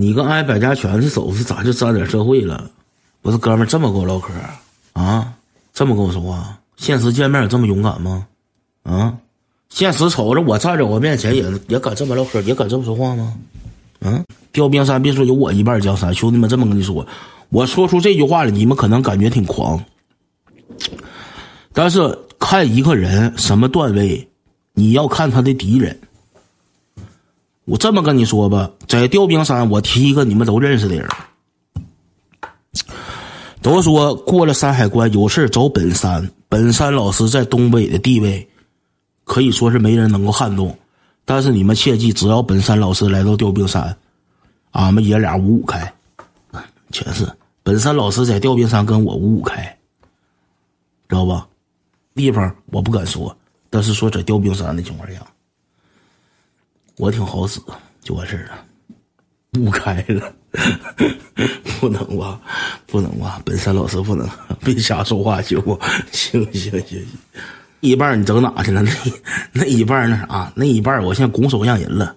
你跟挨百家全是走是咋就沾点社会了？不是哥们儿这么跟我唠嗑啊？这么跟我说话？现实见面有这么勇敢吗？啊？现实瞅着我站在我面前也也敢这么唠嗑，也敢这么说话吗？嗯？调兵山别说有我一半江山，兄弟们这么跟你说，我说出这句话了，你们可能感觉挺狂，但是看一个人什么段位，你要看他的敌人。我这么跟你说吧，在调兵山，我提一个你们都认识的人。都说过了山海关有事找本山，本山老师在东北的地位可以说是没人能够撼动。但是你们切记，只要本山老师来到调兵山，俺们爷俩五五开，全是本山老师在调兵山跟我五五开，知道吧？地方我不敢说，但是说在调兵山的情况下。我挺好使，就完事儿了，不开了，不能吧，不能吧，本山老师不能，别瞎说话行不？行行行行，一半你整哪去了？那那一半那啥，那一半我现在拱手让人了，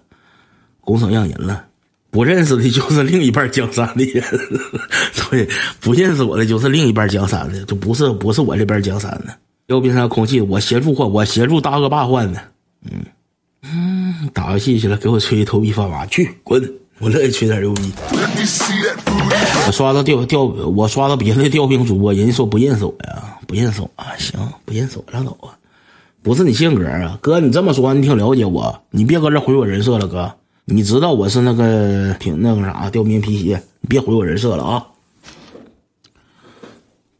拱手让人了，不认识的就是另一半江山的人，对，不认识我的就是另一半江山的，就不是不是我这边江山的。要冰山空气，我协助换，我协助大恶霸换的，嗯。打游戏去了，给我吹头皮发麻，去滚！我乐意吹点牛逼。我刷到调调，我刷到别的调兵主播，人家说不认识我呀，不认识我啊，行，不认识我拉倒啊，不是你性格啊，哥，你这么说你挺了解我，你别搁这毁我人设了，哥，你知道我是那个挺那个啥调兵皮鞋，你别毁我人设了啊。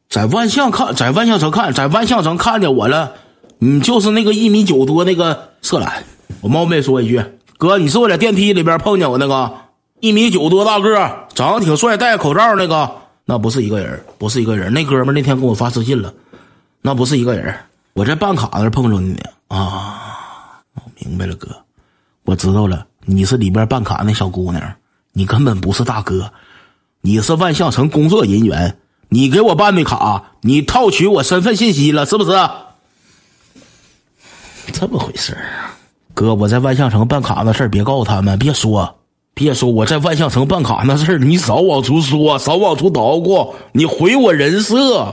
在万象看，在万象城看，在万象城看见我了，你就是那个一米九多那个色懒。我冒昧说一句，哥，你是我在电梯里边碰见我那个一米九多大个，长得挺帅，戴口罩那个，那不是一个人，不是一个人。那哥们那天给我发私信了，那不是一个人。我在办卡那碰着你呢啊，我明白了，哥，我知道了，你是里边办卡那小姑娘，你根本不是大哥，你是万象城工作人员，你给我办的卡，你套取我身份信息了，是不是？这么回事啊？哥，我在万象城办卡那事儿，别告诉他们，别说，别说我在万象城办卡那事儿，你少往出说，少往出捣鼓，你毁我人设。